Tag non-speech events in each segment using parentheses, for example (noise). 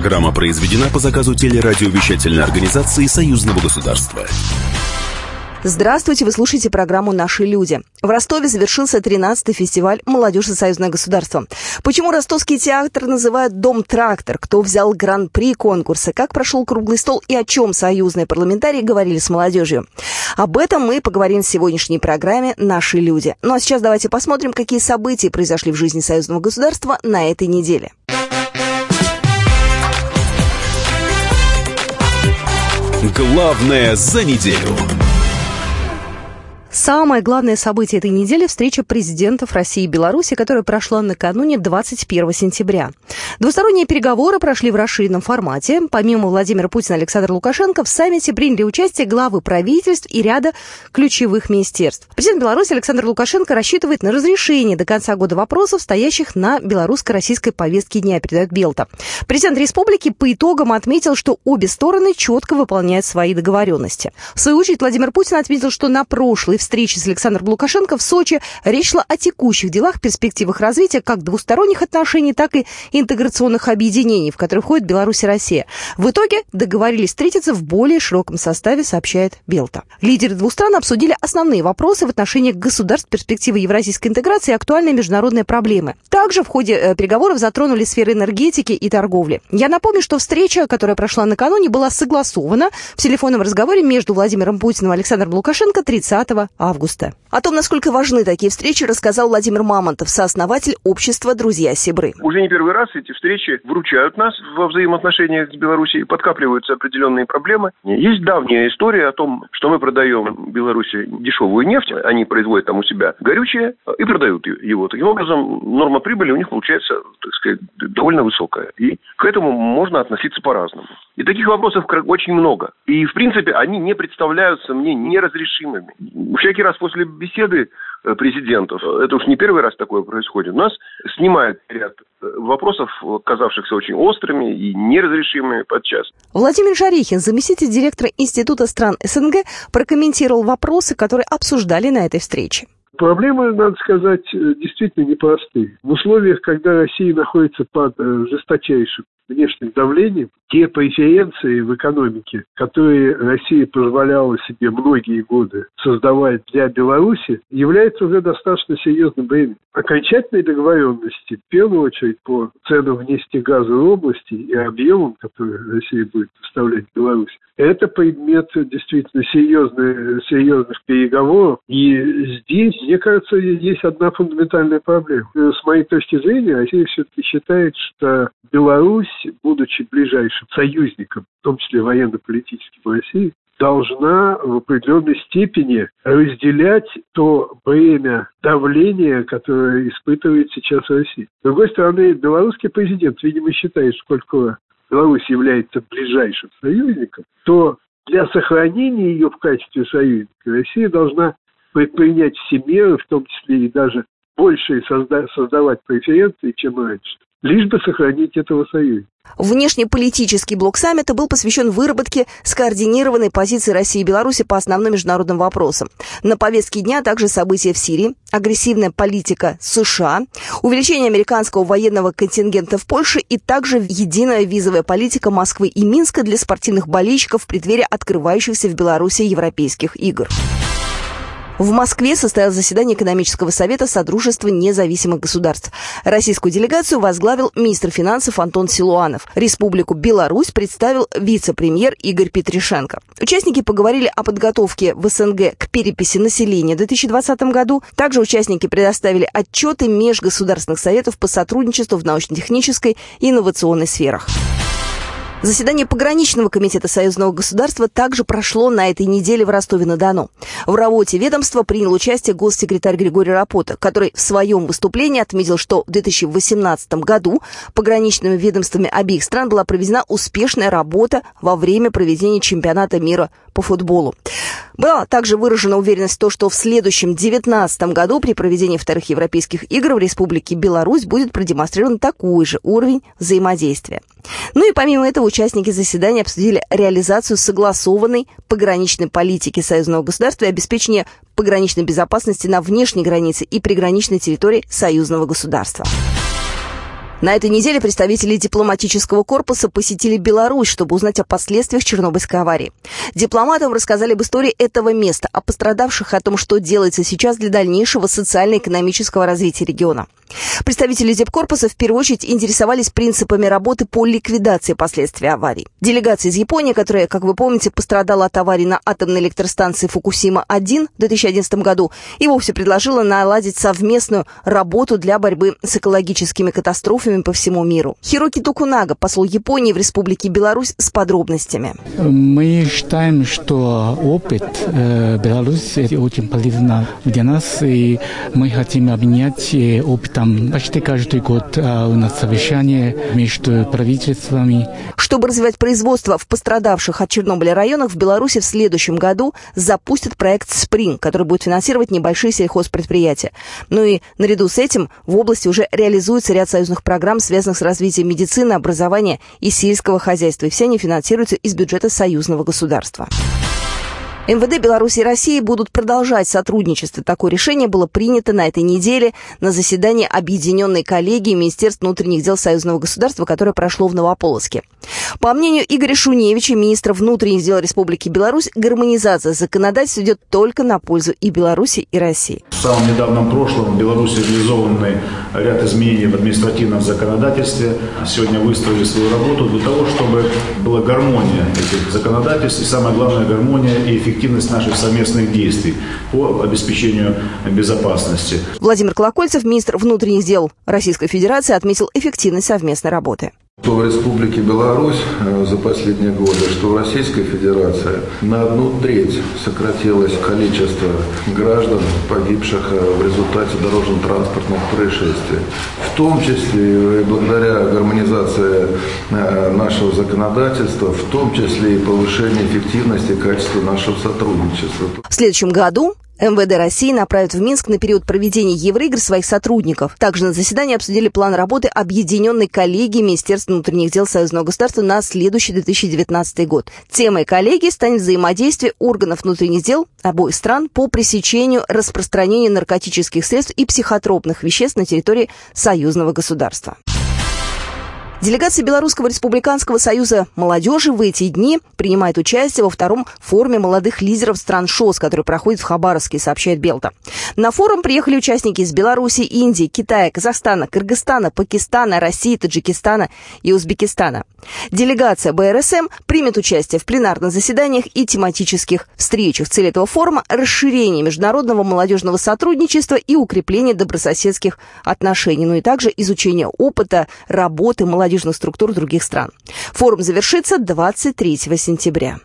Программа произведена по заказу телерадиовещательной организации Союзного государства. Здравствуйте, вы слушаете программу «Наши люди». В Ростове завершился 13-й фестиваль «Молодежь и союзное государство». Почему ростовский театр называют «Дом-трактор», кто взял гран-при конкурса, как прошел круглый стол и о чем союзные парламентарии говорили с молодежью. Об этом мы поговорим в сегодняшней программе «Наши люди». Ну а сейчас давайте посмотрим, какие события произошли в жизни союзного государства на этой неделе. Главное за неделю. Самое главное событие этой недели – встреча президентов России и Беларуси, которая прошла накануне 21 сентября. Двусторонние переговоры прошли в расширенном формате. Помимо Владимира Путина и Александра Лукашенко, в саммите приняли участие главы правительств и ряда ключевых министерств. Президент Беларуси Александр Лукашенко рассчитывает на разрешение до конца года вопросов, стоящих на белорусско-российской повестке дня, передает Белта. Президент республики по итогам отметил, что обе стороны четко выполняют свои договоренности. В свою очередь, Владимир Путин отметил, что на прошлой встречи с Александром Лукашенко в Сочи речь шла о текущих делах, перспективах развития как двусторонних отношений, так и интеграционных объединений, в которые входит Беларусь и Россия. В итоге договорились встретиться в более широком составе, сообщает Белта. Лидеры двух стран обсудили основные вопросы в отношении государств, перспективы евразийской интеграции и актуальные международные проблемы. Также в ходе э, переговоров затронули сферы энергетики и торговли. Я напомню, что встреча, которая прошла накануне, была согласована в телефонном разговоре между Владимиром Путиным и Александром Лукашенко 30 августа. О том, насколько важны такие встречи, рассказал Владимир Мамонтов, сооснователь общества «Друзья Сибры». Уже не первый раз эти встречи вручают нас во взаимоотношениях с Белоруссией, подкапливаются определенные проблемы. Есть давняя история о том, что мы продаем Беларуси дешевую нефть, они производят там у себя горючее и продают его. Таким образом, норма прибыли у них получается, так сказать, довольно высокая. И к этому можно относиться по-разному. И таких вопросов очень много. И, в принципе, они не представляются мне неразрешимыми. Всякий раз после беседы э, президентов, это уж не первый раз такое происходит, нас снимают ряд э, вопросов, казавшихся очень острыми и неразрешимыми подчас. Владимир Жарихин, заместитель директора Института стран СНГ, прокомментировал вопросы, которые обсуждали на этой встрече. Проблемы, надо сказать, э, действительно непростые. В условиях, когда Россия находится под жесточайшим внешним давлением, те преференции в экономике, которые Россия позволяла себе многие годы создавать для Беларуси, являются уже достаточно серьезным бременем. Окончательной договоренности, в первую очередь по ценам в нефтегазовой области и объемам, которые Россия будет поставлять в Беларусь, это предмет действительно серьезных, серьезных переговоров. И здесь, мне кажется, есть одна фундаментальная проблема. С моей точки зрения, Россия все-таки считает, что Беларусь, будучи ближайшим союзником, в том числе военно-политическим России, должна в определенной степени разделять то бремя давления, которое испытывает сейчас Россия. С другой стороны, белорусский президент, видимо, считает, сколько Беларусь является ближайшим союзником, то для сохранения ее в качестве союзника Россия должна предпринять все меры, в том числе и даже больше созда- создавать преференции, чем раньше лишь бы сохранить этого союза. Внешнеполитический блок саммита был посвящен выработке скоординированной позиции России и Беларуси по основным международным вопросам. На повестке дня также события в Сирии, агрессивная политика США, увеличение американского военного контингента в Польше и также единая визовая политика Москвы и Минска для спортивных болельщиков в преддверии открывающихся в Беларуси европейских игр. В Москве состоялось заседание экономического совета Содружества независимых государств. Российскую делегацию возглавил министр финансов Антон Силуанов. Республику Беларусь представил вице-премьер Игорь Петришенко. Участники поговорили о подготовке в СНГ к переписи населения в 2020 году. Также участники предоставили отчеты межгосударственных советов по сотрудничеству в научно-технической и инновационной сферах. Заседание пограничного комитета союзного государства также прошло на этой неделе в Ростове-на-Дону. В работе ведомства принял участие госсекретарь Григорий Рапота, который в своем выступлении отметил, что в 2018 году пограничными ведомствами обеих стран была проведена успешная работа во время проведения чемпионата мира по футболу. Была также выражена уверенность в том, что в следующем 2019 году при проведении вторых европейских игр в Республике Беларусь будет продемонстрирован такой же уровень взаимодействия. Ну и помимо этого участники заседания обсудили реализацию согласованной пограничной политики союзного государства и обеспечение пограничной безопасности на внешней границе и приграничной территории союзного государства. На этой неделе представители дипломатического корпуса посетили Беларусь, чтобы узнать о последствиях Чернобыльской аварии. Дипломатам рассказали об истории этого места, о пострадавших, о том, что делается сейчас для дальнейшего социально-экономического развития региона. Представители Депкорпуса в первую очередь интересовались принципами работы по ликвидации последствий аварии. Делегация из Японии, которая, как вы помните, пострадала от аварии на атомной электростанции Фукусима-1 в 2011 году, и вовсе предложила наладить совместную работу для борьбы с экологическими катастрофами по всему миру. Хироки Токунага, посол Японии в Республике Беларусь, с подробностями. Мы считаем, что опыт э, Беларуси очень полезен для нас, и мы хотим обменять э, опыт там почти каждый год а, у нас совещание между правительствами. Чтобы развивать производство в пострадавших от Чернобыля районах, в Беларуси в следующем году запустят проект «Спринг», который будет финансировать небольшие сельхозпредприятия. Ну и наряду с этим в области уже реализуется ряд союзных программ, связанных с развитием медицины, образования и сельского хозяйства. И все они финансируются из бюджета союзного государства. МВД Беларуси и России будут продолжать сотрудничество. Такое решение было принято на этой неделе на заседании Объединенной коллегии Министерства внутренних дел Союзного государства, которое прошло в Новополоске. По мнению Игоря Шуневича, министра внутренних дел Республики Беларусь, гармонизация законодательства идет только на пользу и Беларуси, и России. В самом недавнем прошлом в Беларуси реализованы ряд изменений в административном законодательстве. Сегодня выстроили свою работу для того, чтобы была гармония этих законодательств и, самое главное, гармония и эффективность эффективность наших совместных действий по обеспечению безопасности. Владимир Колокольцев, министр внутренних дел Российской Федерации, отметил эффективность совместной работы. Что в Республике Беларусь э, за последние годы, что в Российской Федерации на одну треть сократилось количество граждан, погибших э, в результате дорожно-транспортных происшествий. В том числе и благодаря гармонизации э, нашего законодательства, в том числе и повышению эффективности и качества нашего сотрудничества. В следующем году МВД России направит в Минск на период проведения Евроигр своих сотрудников. Также на заседании обсудили план работы Объединенной коллегии Министерства внутренних дел Союзного государства на следующий 2019 год. Темой коллегии станет взаимодействие органов внутренних дел обоих стран по пресечению распространения наркотических средств и психотропных веществ на территории союзного государства. Делегация Белорусского республиканского союза молодежи в эти дни принимает участие во втором форуме молодых лидеров стран ШОС, который проходит в Хабаровске, сообщает Белта. На форум приехали участники из Беларуси, Индии, Китая, Казахстана, Кыргызстана, Пакистана, России, Таджикистана и Узбекистана. Делегация БРСМ примет участие в пленарных заседаниях и тематических встречах. Цель этого форума – расширение международного молодежного сотрудничества и укрепление добрососедских отношений, ну и также изучение опыта работы молодежи молодежных структур других стран. Форум завершится 23 сентября.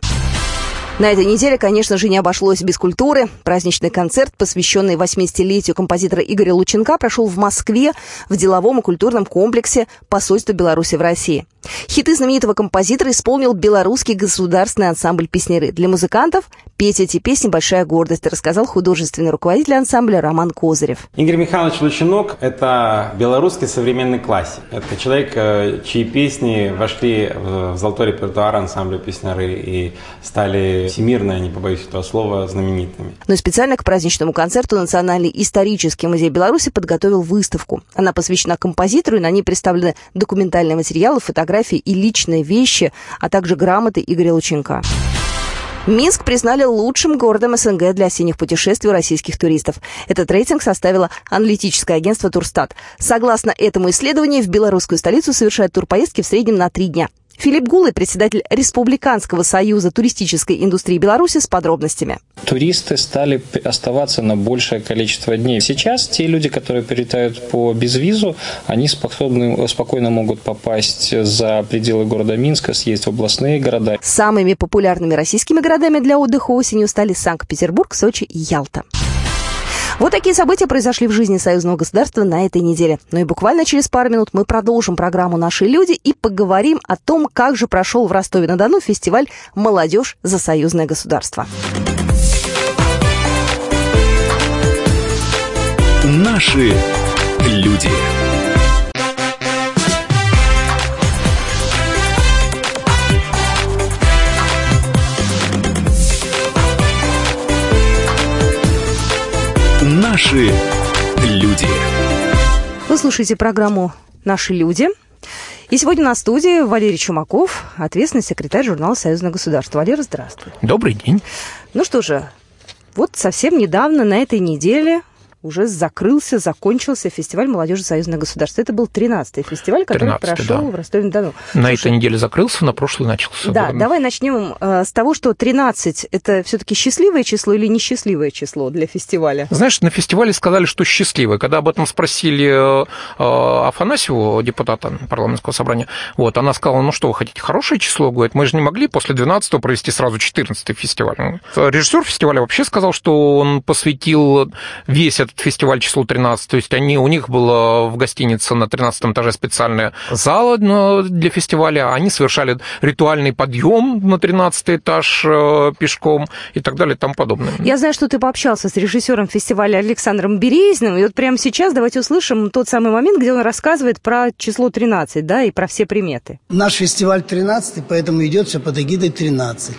На этой неделе, конечно же, не обошлось без культуры. Праздничный концерт, посвященный 80-летию композитора Игоря Лученка, прошел в Москве в деловом и культурном комплексе посольства Беларуси в России. Хиты знаменитого композитора исполнил белорусский государственный ансамбль «Песнеры». Для музыкантов петь эти песни – большая гордость, рассказал художественный руководитель ансамбля Роман Козырев. Игорь Михайлович Лучинок – это белорусский современный классик. Это человек, э, чьи песни вошли в золотой репертуар ансамбля «Песнеры» и стали всемирно, не побоюсь этого слова, знаменитыми. Но специально к праздничному концерту Национальный исторический музей Беларуси подготовил выставку. Она посвящена композитору, и на ней представлены документальные материалы, фотографии, фотографии и личные вещи, а также грамоты Игоря Лученка. Минск признали лучшим городом СНГ для осенних путешествий российских туристов. Этот рейтинг составило аналитическое агентство «Турстат». Согласно этому исследованию, в белорусскую столицу совершают турпоездки в среднем на три дня. Филипп Гулы, председатель Республиканского союза туристической индустрии Беларуси с подробностями. Туристы стали оставаться на большее количество дней. Сейчас те люди, которые прилетают по безвизу, они способны, спокойно могут попасть за пределы города Минска, съездить в областные города. Самыми популярными российскими городами для отдыха осенью стали Санкт-Петербург, Сочи и Ялта. Вот такие события произошли в жизни союзного государства на этой неделе. Ну и буквально через пару минут мы продолжим программу «Наши люди» и поговорим о том, как же прошел в Ростове-на-Дону фестиваль «Молодежь за союзное государство». Наши люди. Наши люди. Вы слушаете программу наши люди. И сегодня на студии Валерий Чумаков, ответственный секретарь журнала «Союзное государство». Валера, здравствуй. Добрый день. Ну что же, вот совсем недавно, на этой неделе, уже закрылся, закончился фестиваль молодежи союзное государство. Это был 13-й фестиваль, который прошел да. в Ростове-на-Дону. На Слушай, этой неделе закрылся, на прошлой начался. Да, да. давай начнем э, с того, что 13 – это все-таки счастливое число или несчастливое число для фестиваля? Знаешь, на фестивале сказали, что счастливое. Когда об этом спросили э, Афанасьеву, депутата парламентского собрания, вот, она сказала, ну что, вы хотите хорошее число? Говорит, мы же не могли после 12 провести сразу 14 фестиваль. Режиссер фестиваля вообще сказал, что он посвятил весь этот фестиваль число 13. То есть они, у них было в гостинице на 13 этаже специальная зала для фестиваля. Они совершали ритуальный подъем на 13 этаж э, пешком и так далее и тому подобное. Я знаю, что ты пообщался с режиссером фестиваля Александром Березиным. И вот прямо сейчас давайте услышим тот самый момент, где он рассказывает про число 13, да, и про все приметы. Наш фестиваль 13, поэтому идет все под эгидой 13.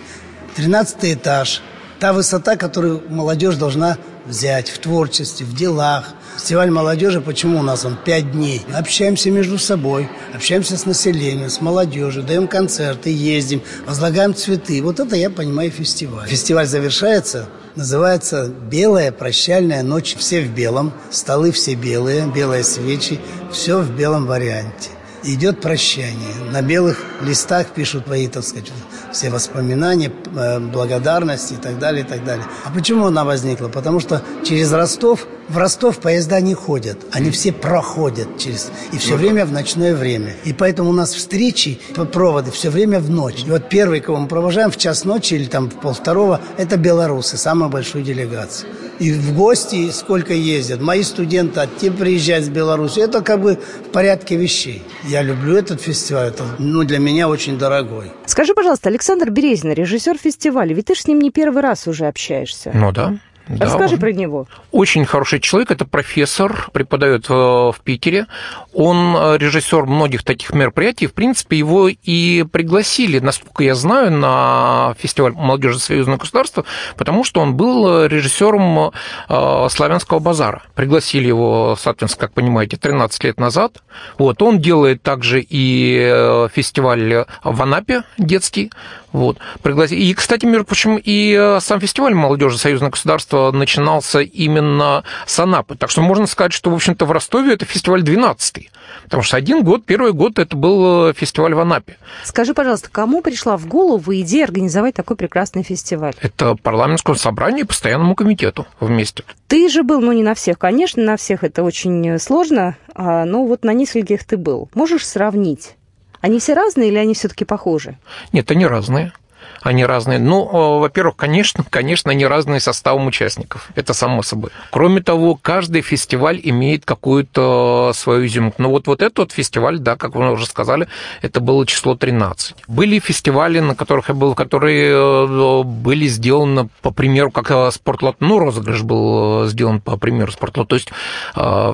13 этаж. Та высота, которую молодежь должна взять в творчестве, в делах. Фестиваль молодежи, почему у нас он пять дней? Общаемся между собой, общаемся с населением, с молодежью, даем концерты, ездим, возлагаем цветы. Вот это я понимаю фестиваль. Фестиваль завершается Называется «Белая прощальная ночь». Все в белом, столы все белые, белые свечи, все в белом варианте идет прощание. На белых листах пишут твои, так сказать, все воспоминания, э, благодарности и так далее, и так далее. А почему она возникла? Потому что через Ростов, в Ростов поезда не ходят. Они все проходят через... И все время в ночное время. И поэтому у нас встречи, проводы все время в ночь. И вот первый, кого мы провожаем в час ночи или там в полвторого, это белорусы, самая большая делегация и в гости сколько ездят. Мои студенты, а те приезжают с Беларуси. Это как бы в порядке вещей. Я люблю этот фестиваль. Это ну, для меня очень дорогой. Скажи, пожалуйста, Александр Березин, режиссер фестиваля, ведь ты же с ним не первый раз уже общаешься. Ну да. Да, Расскажи про него. Очень хороший человек, это профессор, преподает в Питере. Он э, режиссер многих таких мероприятий. В принципе, его и пригласили, насколько я знаю, на фестиваль молодежи союзного государства, потому что он был режиссером э, Славянского базара. Пригласили его, соответственно, как понимаете, 13 лет назад. Вот. Он делает также и э, фестиваль в Анапе детский. Вот. Пригласили. И, кстати, между прочим, и сам фестиваль молодежи союзного государства начинался именно с Анапы. Так что можно сказать, что, в общем-то, в Ростове это фестиваль 12-й. Потому что один год, первый год это был фестиваль в Анапе. Скажи, пожалуйста, кому пришла в голову идея организовать такой прекрасный фестиваль? Это парламентскому собранию и постоянному комитету вместе. Ты же был, ну не на всех, конечно, на всех это очень сложно, а, но вот на нескольких ты был. Можешь сравнить? Они все разные или они все-таки похожи? Нет, они разные они разные. Ну, во-первых, конечно, конечно, они разные составом участников. Это само собой. Кроме того, каждый фестиваль имеет какую-то свою изюминку. Ну, вот, вот этот вот фестиваль, да, как вы уже сказали, это было число 13. Были фестивали, на которых я был, которые э, были сделаны по примеру, как э, спортлот, ну, розыгрыш был э, сделан по примеру спортлот. То есть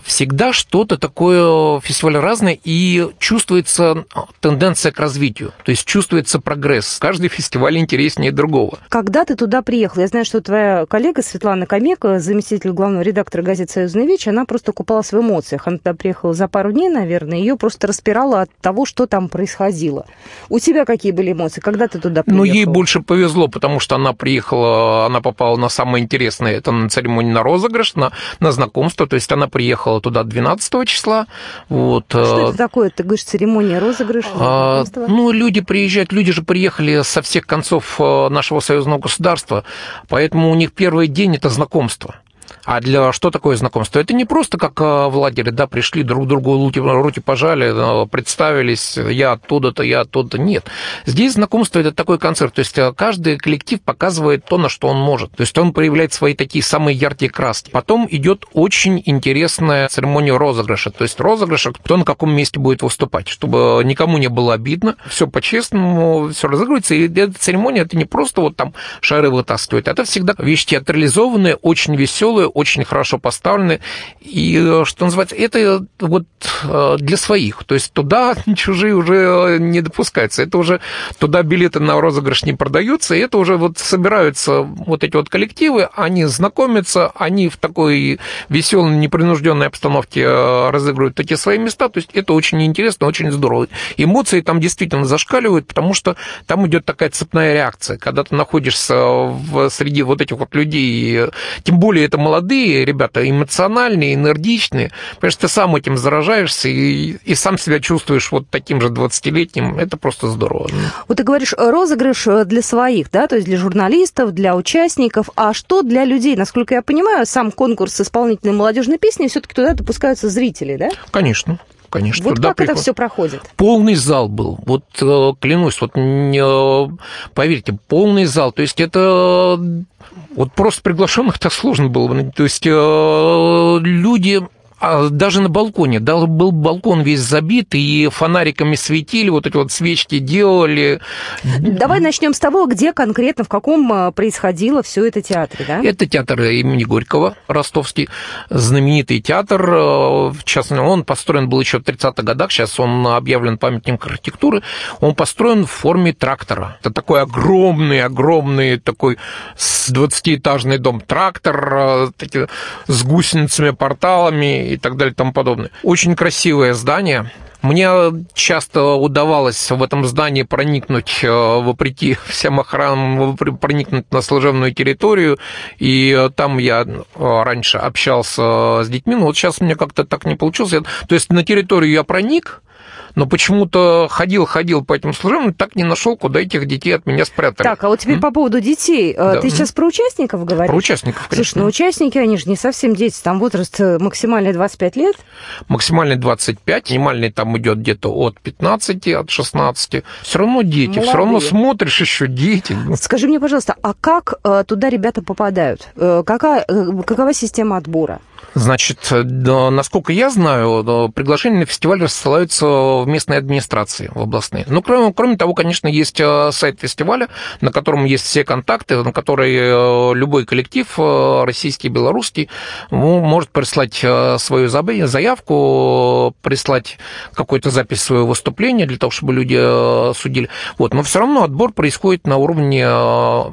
всегда что-то такое, фестиваль разный, и чувствуется тенденция к развитию. То есть чувствуется прогресс. Каждый фестиваль интереснее другого. Когда ты туда приехал? Я знаю, что твоя коллега Светлана Комека, заместитель главного редактора газеты «Союзная вечь», она просто купалась в эмоциях. Она туда приехала за пару дней, наверное, ее просто распирала от того, что там происходило. У тебя какие были эмоции? Когда ты туда приехал? Ну, ей больше повезло, потому что она приехала, она попала на самое интересное, это на церемонию на розыгрыш, на, на знакомство, то есть она приехала туда 12 числа. Вот. Что это такое? Ты говоришь, церемония розыгрыша? А, ну, люди приезжают, люди же приехали со всех концов концов э, нашего союзного государства, поэтому у них первый день – это знакомство. А для что такое знакомство? Это не просто как э, в лагере, да, пришли друг другу руки, руки пожали, э, представились, я оттуда-то, я оттуда-то. Нет. Здесь знакомство – это такой концерт. То есть э, каждый коллектив показывает то, на что он может. То есть он проявляет свои такие самые яркие краски. Потом идет очень интересная церемония розыгрыша. То есть розыгрыш, кто на каком месте будет выступать, чтобы никому не было обидно. Все по-честному, все разыгрывается. И эта церемония – это не просто вот там шары вытаскивать. Это всегда вещь театрализованная, очень веселая, очень хорошо поставлены. И, что называется, это вот для своих. То есть туда (laughs) чужие уже не допускаются. Это уже туда билеты на розыгрыш не продаются, и это уже вот собираются вот эти вот коллективы, они знакомятся, они в такой веселой, непринужденной обстановке разыгрывают эти свои места. То есть это очень интересно, очень здорово. Эмоции там действительно зашкаливают, потому что там идет такая цепная реакция. Когда ты находишься в, среди вот этих вот людей, тем более это молодые ребята, эмоциональные, энергичные, потому что ты сам этим заражаешься и, и сам себя чувствуешь вот таким же 20-летним, это просто здорово. Вот ты говоришь, розыгрыш для своих, да, то есть для журналистов, для участников, а что для людей? Насколько я понимаю, сам конкурс исполнительной молодежной песни все-таки туда допускаются зрители, да? Конечно конечно. Вот как приход... это все проходит? Полный зал был. Вот э, клянусь, вот э, поверьте, полный зал. То есть это вот просто приглашенных так сложно было. То есть э, люди а даже на балконе, да, был балкон весь забит, и фонариками светили, вот эти вот свечки делали. Давай начнем с того, где конкретно, в каком а, происходило все это театре, да? Это театр имени Горького, ростовский, знаменитый театр, э, в частности, он построен был еще в 30-х годах, сейчас он объявлен памятником архитектуры, он построен в форме трактора. Это такой огромный, огромный такой 20-этажный дом трактор э, с гусеницами, порталами, и так далее и тому подобное. Очень красивое здание. Мне часто удавалось в этом здании проникнуть, э, вопреки (laughs) всем охранам, проникнуть на служебную территорию, и там я э, раньше общался с детьми, но вот сейчас мне как-то так не получилось. То есть на территорию я проник, но почему-то ходил-ходил по этим служебным, так не нашел, куда этих детей от меня спрятали. Так, а вот теперь mm? по поводу детей. Э, да. Ты сейчас про участников говоришь? Про участников, конечно. Слушай, ну участники, они же не совсем дети, там возраст э, максимальный 25 лет? Максимальный 25, минимальный там идет где-то от 15, от 16. Все равно дети, Молодые. все равно смотришь еще дети. (laughs) Скажи мне, пожалуйста, а как э, туда ребята попадают? Какая, какова система отбора? Значит, насколько я знаю, приглашения на фестиваль рассылаются в местной администрации, в областные. Ну, кроме, кроме того, конечно, есть э, сайт фестиваля, на котором есть все контакты, на который э, любой коллектив, э, российский, белорусский, может прислать свою заявку, прислать какую-то запись своего выступления для того, чтобы люди судили. Вот. Но все равно отбор происходит на уровне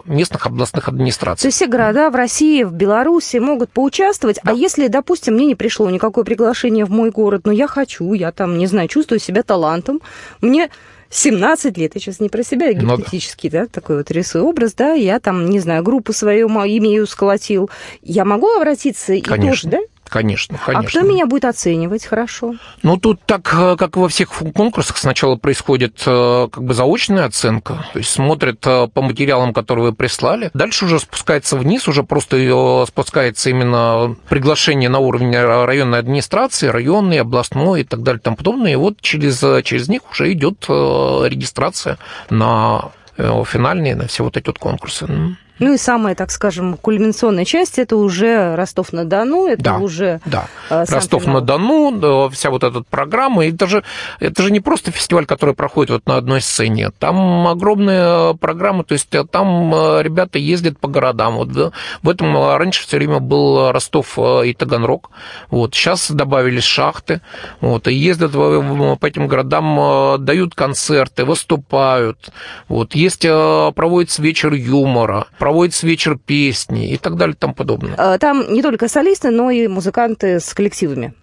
местных областных администраций. То есть все города в России, в Беларуси могут поучаствовать, да. а если если, допустим, мне не пришло никакое приглашение в мой город, но я хочу, я там, не знаю, чувствую себя талантом, мне 17 лет, я сейчас не про себя, я гипотетически, ну, да. да, такой вот рисую образ, да, я там, не знаю, группу свою имею, сколотил, я могу обратиться Конечно. и тоже, да? Конечно, конечно. А кто меня будет оценивать хорошо? Ну, тут так, э, как во всех конкурсах, сначала происходит э, как бы заочная оценка, то есть смотрят э, по материалам, которые вы прислали. Дальше уже спускается вниз, уже просто спускается именно приглашение на уровне районной администрации, районной, областной и так далее и тому подобное. И вот через, через них уже идет регистрация на финальные, на все вот эти вот конкурсы. Ну и самая, так скажем, кульминационная часть это уже Ростов-на-Дону, это да, уже да. Э, Ростов-на-Дону, вся вот эта программа. Это же, это же не просто фестиваль, который проходит вот на одной сцене. Там огромная программа, то есть э, там э, ребята ездят по городам. Вот, да. В этом раньше все время был Ростов и Таганрог. Вот. Сейчас добавились шахты. Вот. И ездят по этим городам, дают концерты, выступают. Вот. Есть, проводится вечер юмора проводится вечер песни и так далее и тому подобное. А, там не только солисты, но и музыканты с коллективами.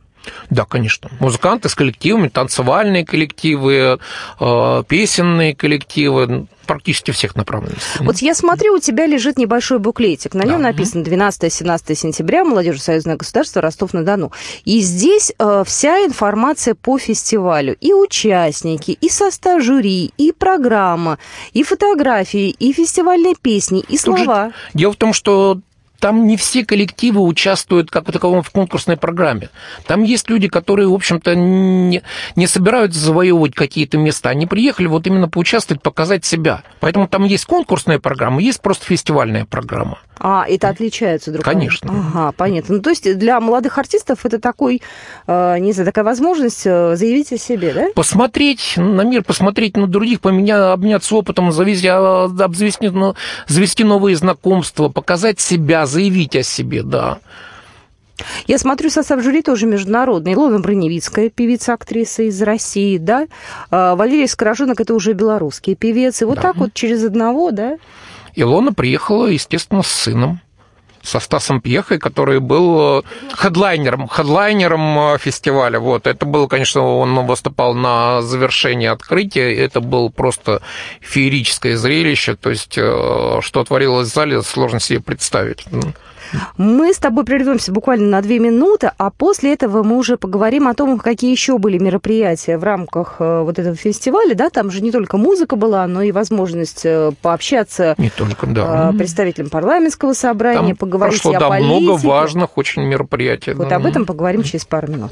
Да, конечно. Музыканты с коллективами, танцевальные коллективы, э, песенные коллективы, практически всех направленностей. Вот я смотрю, у тебя лежит небольшой буклетик. На нем да. написано 12-17 сентября, Молодежь Союзное государство, Ростов-на-Дону. И здесь э, вся информация по фестивалю. И участники, и состав жюри, и программа, и фотографии, и фестивальные песни, и слова. Же, дело в том, что там не все коллективы участвуют как таковом в конкурсной программе. Там есть люди, которые, в общем-то, не, не собираются завоевывать какие-то места. Они приехали вот именно поучаствовать, показать себя. Поэтому там есть конкурсная программа, есть просто фестивальная программа. А, это отличается друг Конечно. Ага, понятно. Ну, то есть для молодых артистов это такой, э, не знаю, такая возможность э, заявить о себе, да? Посмотреть на мир, посмотреть на других, поменять, обменяться опытом, завести, а, обзавести, завести новые знакомства, показать себя, заявить о себе, да. Я смотрю, состав жюри тоже международный. Илона Броневицкая, певица, актриса из России, да? А, Валерий Скороженок, это уже белорусский певец. И вот да. так вот через одного, да? Илона приехала, естественно, с сыном со Стасом Пьехой, который был э, хедлайнером, хедлайнером э, фестиваля. Вот. Это был, конечно, он выступал на завершении открытия. Это было просто феерическое зрелище. То есть, э, что творилось в зале, сложно себе представить. Мы с тобой прервемся буквально на две минуты, а после этого мы уже поговорим о том, какие еще были мероприятия в рамках э, вот этого фестиваля. Да, там же не только музыка была, но и возможность э, пообщаться не только, да. Э, представителям парламентского собрания, там поговорить прошло, о да, политике. много важных очень мероприятий. Вот об этом поговорим через пару минут.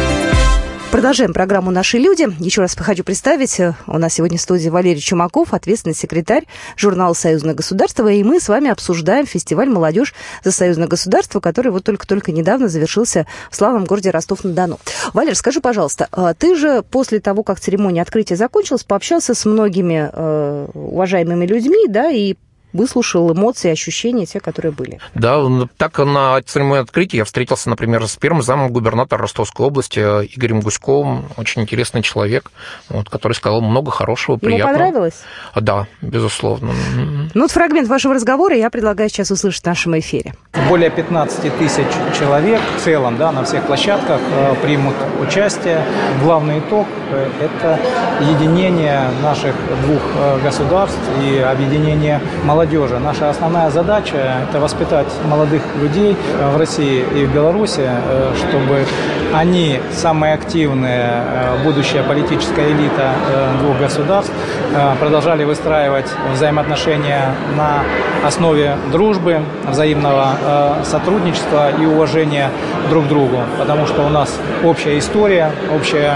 Продолжаем программу «Наши люди». Еще раз хочу представить, э, у нас сегодня в студии Валерий Чумаков, ответственный секретарь журнала «Союзное государство», и мы с вами обсуждаем фестиваль «Молодежь за союзное государство», который вот только-только недавно завершился в славном городе Ростов-на-Дону. Валер, скажи, пожалуйста, а ты же после того, как церемония открытия закончилась, пообщался с многими э, уважаемыми людьми, да, и выслушал эмоции, ощущения, те, которые были. Да, так на церемонии открытия я встретился, например, с первым замом губернатора Ростовской области Игорем Гуськовым, очень интересный человек, вот, который сказал много хорошего, приятного. Ему понравилось? Да, безусловно. Ну вот фрагмент вашего разговора я предлагаю сейчас услышать в нашем эфире. Более 15 тысяч человек в целом да, на всех площадках э, примут участие. Главный итог э, – это единение наших двух э, государств и объединение молодых молодежи. Наша основная задача – это воспитать молодых людей в России и в Беларуси, э, чтобы они, самые активные, э, будущая политическая элита э, двух государств, продолжали выстраивать взаимоотношения на основе дружбы, взаимного сотрудничества и уважения друг к другу, потому что у нас общая история, общая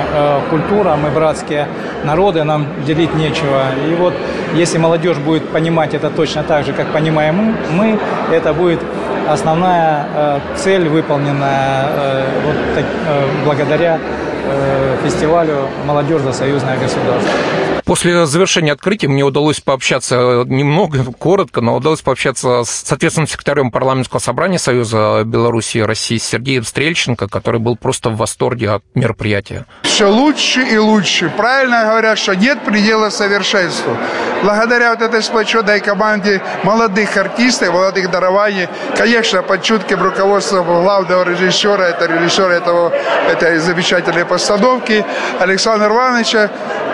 культура, мы братские народы, нам делить нечего. И вот если молодежь будет понимать это точно так же, как понимаем мы, это будет основная э, цель, выполненная э, вот так, э, благодаря э, фестивалю «Молодежь за союзное государство». После завершения открытия мне удалось пообщаться немного, (laughs) коротко, но удалось пообщаться с ответственным секретарем парламентского собрания Союза Беларуси и России Сергеем Стрельченко, который был просто в восторге от мероприятия. Все лучше и лучше. Правильно говорят, что нет предела совершенству. Благодаря вот этой сплоченной команде молодых артистов, молодых дарований, конечно, под чутким руководством главного режиссера, это режиссера этого, этой замечательной постановки Александра Ивановича,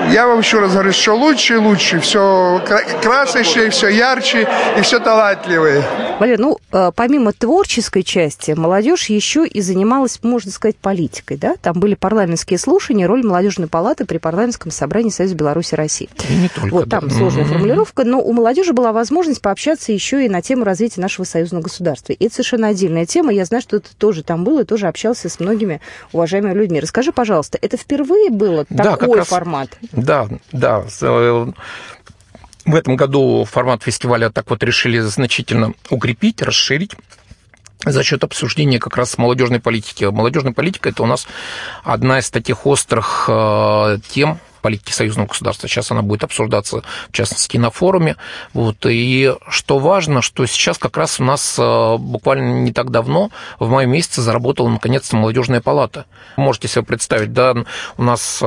я вам еще раз говорю, что лучше и лучше, все красочнее, все ярче и все талантливее. Валер, ну, э, помимо творческой части, молодежь еще и занималась, можно сказать, политикой, да? Там были парламентские слушания, роль молодежной палаты при парламентском собрании Союза Беларуси России. И не только. Вот там да. сложная mm-hmm. формулировка, но у молодежи была возможность пообщаться еще и на тему развития нашего союзного государства. И это совершенно отдельная тема. Я знаю, что ты тоже там был и тоже общался с многими уважаемыми людьми. Расскажи, пожалуйста, это впервые было да, такой раз, формат? Да, да. Э, в этом году формат фестиваля так вот решили значительно укрепить, расширить за счет обсуждения как раз молодежной политики. Молодежная политика это у нас одна из таких острых э, тем политики союзного государства. Сейчас она будет обсуждаться, в частности, на форуме. Вот. И что важно, что сейчас как раз у нас э, буквально не так давно, в мае месяце, заработала наконец-то молодежная палата. Можете себе представить, да, у нас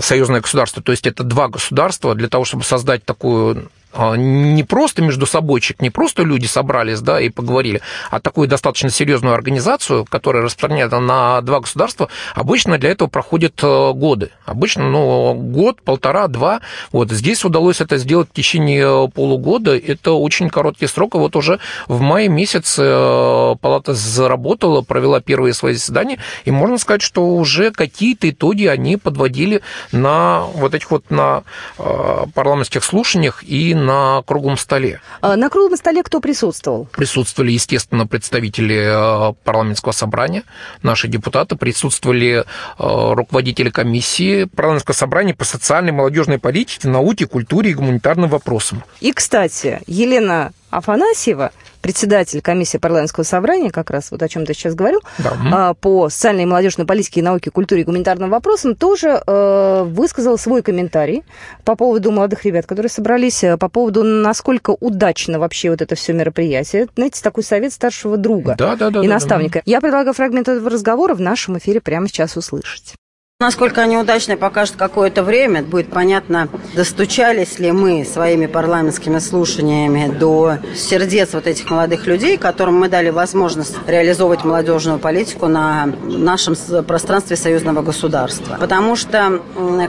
союзное государство, то есть это два государства, для того, чтобы создать такую не просто между собойчик, не просто люди собрались да, и поговорили, а такую достаточно серьезную организацию, которая распространяется на два государства, обычно для этого проходят э, годы. Обычно ну, год, полтора, два. Вот здесь удалось это сделать в течение полугода. Это очень короткий срок. И вот уже в мае месяце э, палата заработала, провела первые свои заседания, и можно сказать, что уже какие-то итоги они подводили на вот этих вот на э, парламентских слушаниях и на круглом столе. А на круглом столе кто присутствовал? Присутствовали, естественно, представители э, парламентского собрания, наши депутаты, присутствовали э, руководители комиссии парламентского собрания по социальной молодежной политике, науке, культуре и гуманитарным вопросам. И, кстати, Елена Афанасьева, председатель комиссии парламентского собрания, как раз вот о чем ты сейчас говорил, да. по социальной и молодежной политике, науке, культуре и гуманитарным вопросам, тоже э, высказал свой комментарий по поводу молодых ребят, которые собрались, э, по поводу, насколько удачно вообще вот это все мероприятие. Знаете, такой совет старшего друга да, да, да, и да, наставника. Да, да. Я предлагаю фрагмент этого разговора в нашем эфире прямо сейчас услышать. Насколько они удачны, покажет какое-то время. Будет понятно, достучались ли мы своими парламентскими слушаниями до сердец вот этих молодых людей, которым мы дали возможность реализовывать молодежную политику на нашем пространстве союзного государства. Потому что,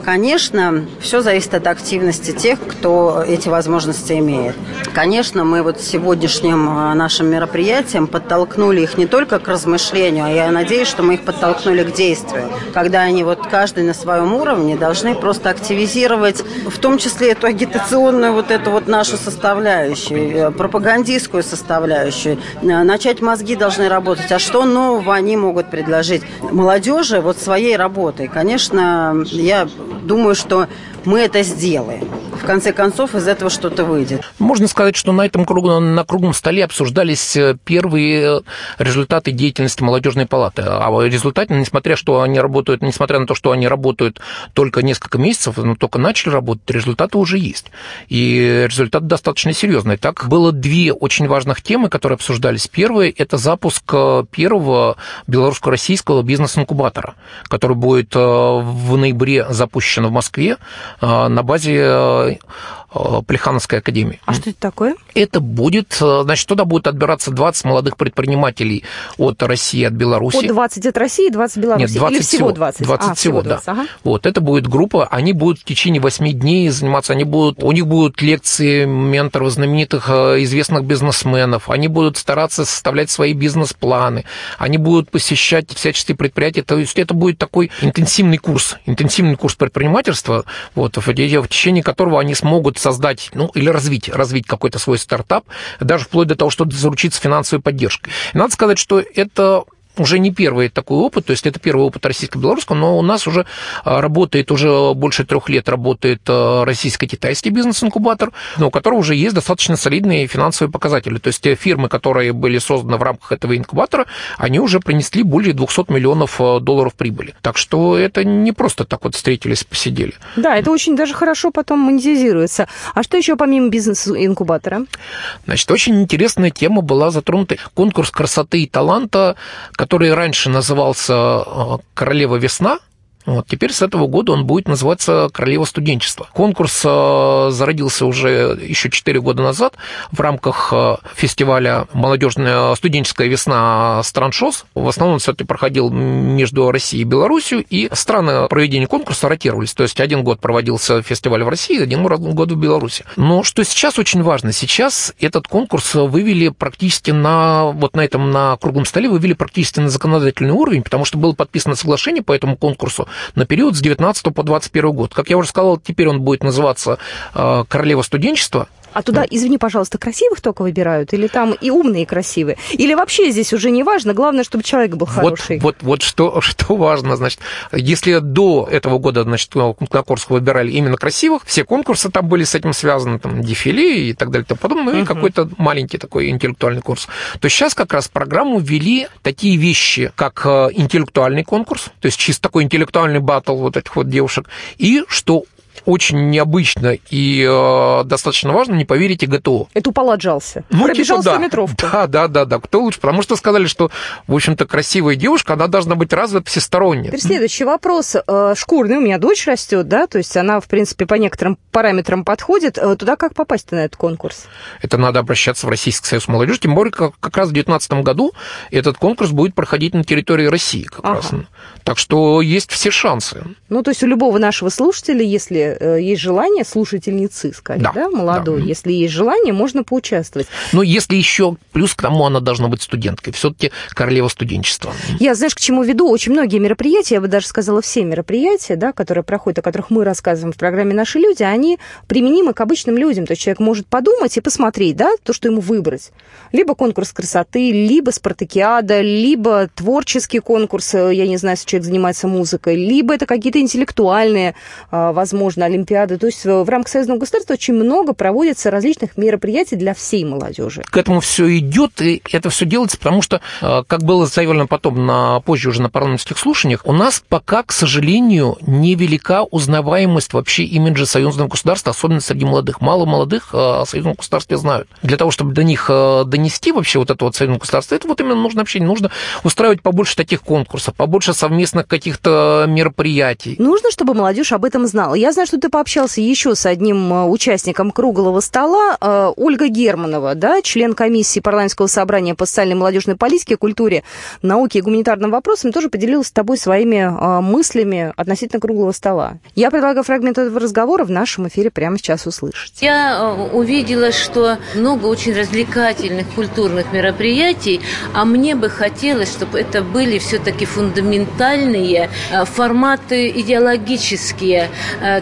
конечно, все зависит от активности тех, кто эти возможности имеет. Конечно, мы вот сегодняшним а, нашим мероприятием подтолкнули их не только к размышлению, а я надеюсь, что мы их подтолкнули к действию. Когда они вот вот каждый на своем уровне должны просто активизировать, в том числе эту агитационную вот эту вот нашу составляющую, э, пропагандистскую составляющую. Э, начать мозги должны работать. А что нового они могут предложить молодежи вот своей работой? Конечно, я думаю, что мы это сделаем. В конце концов, из этого что-то выйдет. Можно сказать, что на этом круглом, на круглом столе обсуждались э, первые результаты деятельности молодежной палаты. А в результате, несмотря, что они работают, несмотря на то, что они работают только несколько месяцев, но только начали работать, результаты уже есть. И результат достаточно серьезный. Так, было две очень важных темы, которые обсуждались. Первое – это запуск э, первого белорусско-российского бизнес-инкубатора, который будет э, в ноябре запущен в Москве. Э, на базе Э, Плехановской академии. А что это такое? Это будет, э, значит, туда будет отбираться 20 молодых предпринимателей от России, от Беларуси. По 20 от России, 20 Беларуси? Нет, 20 Или всего 20? 20 а, всего, 20, да. Ага. Вот, это будет группа, они будут в течение 8 дней заниматься, они будут, у них будут лекции менторов, знаменитых э, известных бизнесменов, они будут стараться составлять свои бизнес-планы, они будут посещать всяческие предприятия, то есть это будет такой интенсивный курс, интенсивный курс предпринимательства, вот, в течение которого они смогут создать, ну, или развить, развить какой-то свой стартап, даже вплоть до того, чтобы заручиться финансовой поддержкой. И надо сказать, что это уже не первый такой опыт, то есть это первый опыт российско-белорусского, но у нас уже а, работает, уже больше трех лет работает а, российско-китайский бизнес-инкубатор, но у которого уже есть достаточно солидные финансовые показатели. То есть те фирмы, которые были созданы в рамках этого инкубатора, они уже принесли более 200 миллионов а, долларов прибыли. Так что это не просто так вот встретились, посидели. Да, это очень даже хорошо потом монетизируется. А что еще помимо бизнес-инкубатора? Значит, очень интересная тема была затронута. Конкурс красоты и таланта, который раньше назывался э, «Королева весна», вот, теперь с этого года он будет называться «Королева студенчества». Конкурс э, зародился уже еще 4 года назад в рамках э, фестиваля «Молодежная студенческая весна Страншос». В основном все-таки проходил между Россией и Беларусью, и страны проведения конкурса ротировались. То есть один год проводился фестиваль в России, один год в Беларуси. Но что сейчас очень важно, сейчас этот конкурс вывели практически на, вот на этом, на круглом столе, вывели практически на законодательный уровень, потому что было подписано соглашение по этому конкурсу на период с 19 по 21 год. Как я уже сказал, теперь он будет называться э, «Королева студенчества». А туда, извини, пожалуйста, красивых только выбирают? Или там и умные, и красивые? Или вообще здесь уже не важно, главное, чтобы человек был хороший? Вот, вот, вот что, (laughs) что важно, значит, если до этого года, значит, на конкурсах выбирали именно красивых, все конкурсы там были с этим связаны, там, дефиле и так далее и тому подобное, ну и какой-то маленький такой интеллектуальный курс. То сейчас как раз в программу ввели такие вещи, как э, интеллектуальный конкурс, то есть чисто такой интеллектуальный батл вот этих вот девушек, и что очень необычно и э, достаточно важно, не поверите, ГТО. Это упал отжался. Ну, Пробежал типа, да. метровку. Да, да, да, да. Кто лучше? Потому что сказали, что, в общем-то, красивая девушка, она должна быть развита всесторонне. Теперь следующий вопрос. Э, шкурный, у меня дочь растет, да, то есть она, в принципе, по некоторым параметрам подходит. Э, туда как попасть на этот конкурс? Это надо обращаться в Российский союз молодежи, тем более, как, как раз в 2019 году этот конкурс будет проходить на территории России как ага. раз. Так что есть все шансы. Ну, то есть у любого нашего слушателя, если есть желание, слушательницы, скорее, да, да молодой, да. если есть желание, можно поучаствовать. Но если еще плюс к тому она должна быть студенткой, все-таки королева студенчества. Я, знаешь, к чему веду? Очень многие мероприятия, я бы даже сказала, все мероприятия, да, которые проходят, о которых мы рассказываем в программе «Наши люди», они применимы к обычным людям. То есть человек может подумать и посмотреть, да, то, что ему выбрать. Либо конкурс красоты, либо спартакиада, либо творческий конкурс, э, я не знаю, если человек занимается музыкой, либо это какие-то интеллектуальные, э, возможно, олимпиады. То есть в рамках союзного государства очень много проводится различных мероприятий для всей молодежи. К этому все идет, и это все делается, потому что, э, как было заявлено потом на, позже уже на парламентских слушаниях, у нас пока, к сожалению, невелика узнаваемость вообще имиджа союзного государства, особенно среди молодых. Мало молодых о союзном государстве знают. Для того, чтобы до них донести вообще вот это вот союзное государство, это вот именно нужно общение, нужно устраивать побольше таких конкурсов, побольше совместных каких-то мероприятий. Нужно, чтобы молодежь об этом знала. Я знаю, что ты пообщался еще с одним э, участником круглого стола, э, Ольга Германова, да, член комиссии парламентского собрания по социальной молодежной политике, культуре, науке и гуманитарным вопросам, тоже поделилась с тобой своими э, мыслями относительно круглого стола. Я предлагаю фрагмент этого разговора в нашем эфире прямо сейчас услышать. Я увидела, что много очень развлекательных культурных мероприятий, а мне бы хотелось, чтобы это были все-таки фундаментальные форматы идеологические.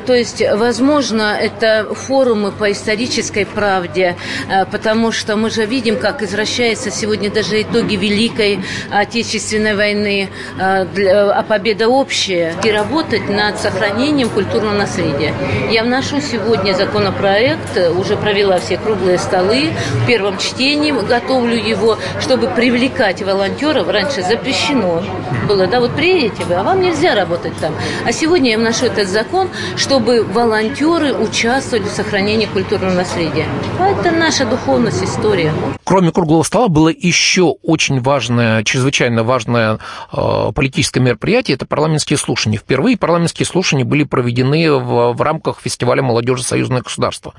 То есть, возможно, это форумы по исторической правде, э, потому что мы же видим, как извращаются сегодня даже итоги Великой Отечественной войны, а победа общая, и работать над сохранением культурного наследия. Я вношу сегодня законопроект, уже провела все круглые столы, в первом чтении готовлю его, чтобы привлекать волонтеров. Раньше запрещено было, да, вот приедете вы, а вам нельзя работать там. А сегодня я вношу этот закон, чтобы волонтеры участвовали в сохранении культурного наследия. Это наша духовность, история. Кроме круглого стола было еще очень важное, чрезвычайно важное э, политическое мероприятие, это парламентские слушания. Впервые парламентские слушания были проведены в, в рамках фестиваля молодежи союзное государство.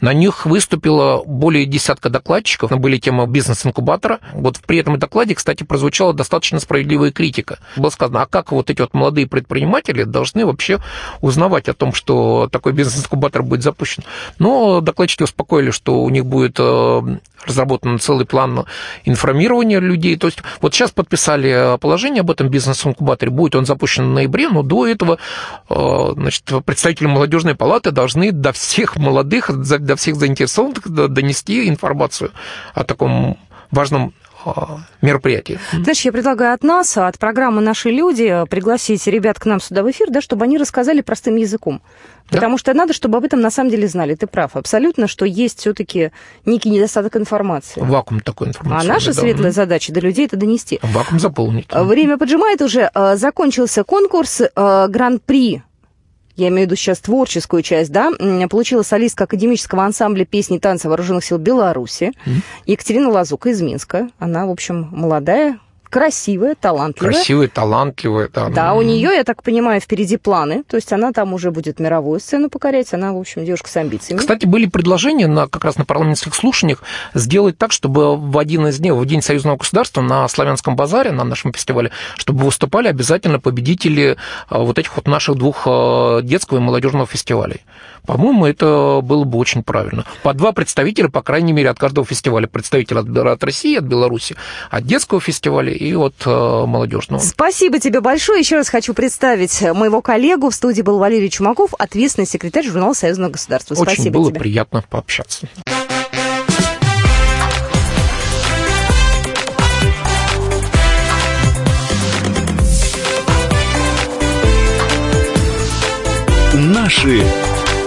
На них выступило более десятка докладчиков, были темы бизнес-инкубатора. Вот при этом докладе, кстати, прозвучала достаточно справедливая критика. Было сказано, а как вот эти вот молодые предприниматели должны вообще узнавать о том, что такой бизнес-инкубатор будет запущен. Но докладчики успокоили, что у них будет э, разработан целый план информирования людей. То есть вот сейчас подписали положение об этом бизнес-инкубаторе, будет он запущен в ноябре, но до этого э, значит, представители молодежной палаты должны до всех молодых, до всех заинтересованных донести информацию о таком важном мероприятий. Знаешь, я предлагаю от нас, от программы «Наши люди» пригласить ребят к нам сюда в эфир, да, чтобы они рассказали простым языком. Да? Потому что надо, чтобы об этом на самом деле знали. Ты прав абсолютно, что есть все-таки некий недостаток информации. Вакуум такой информации. А наша да, светлая да. задача до людей это донести. Вакуум заполнить. Время поджимает уже. А, закончился конкурс а, Гран-при я имею в виду сейчас творческую часть, да, получила солистка академического ансамбля песни и танца вооруженных сил Беларуси mm-hmm. Екатерина Лазука из Минска. Она, в общем, молодая, красивая, талантливая. Красивая, талантливая, да. Да, у нее, я так понимаю, впереди планы. То есть она там уже будет мировую сцену покорять. Она, в общем, девушка с амбициями. Кстати, были предложения на, как раз на парламентских слушаниях сделать так, чтобы в один из дней, в День союзного государства на Славянском базаре, на нашем фестивале, чтобы выступали обязательно победители а, вот этих вот наших двух а, детского и молодежного фестивалей. По-моему, это было бы очень правильно. По два представителя, по крайней мере, от каждого фестиваля. Представитель от, от России, от Беларуси, от детского фестиваля и от э, молодежного. Спасибо тебе большое. Еще раз хочу представить моего коллегу. В студии был Валерий Чумаков, ответственный секретарь журнала Союзного государства. Очень Спасибо было тебе. приятно пообщаться. Наши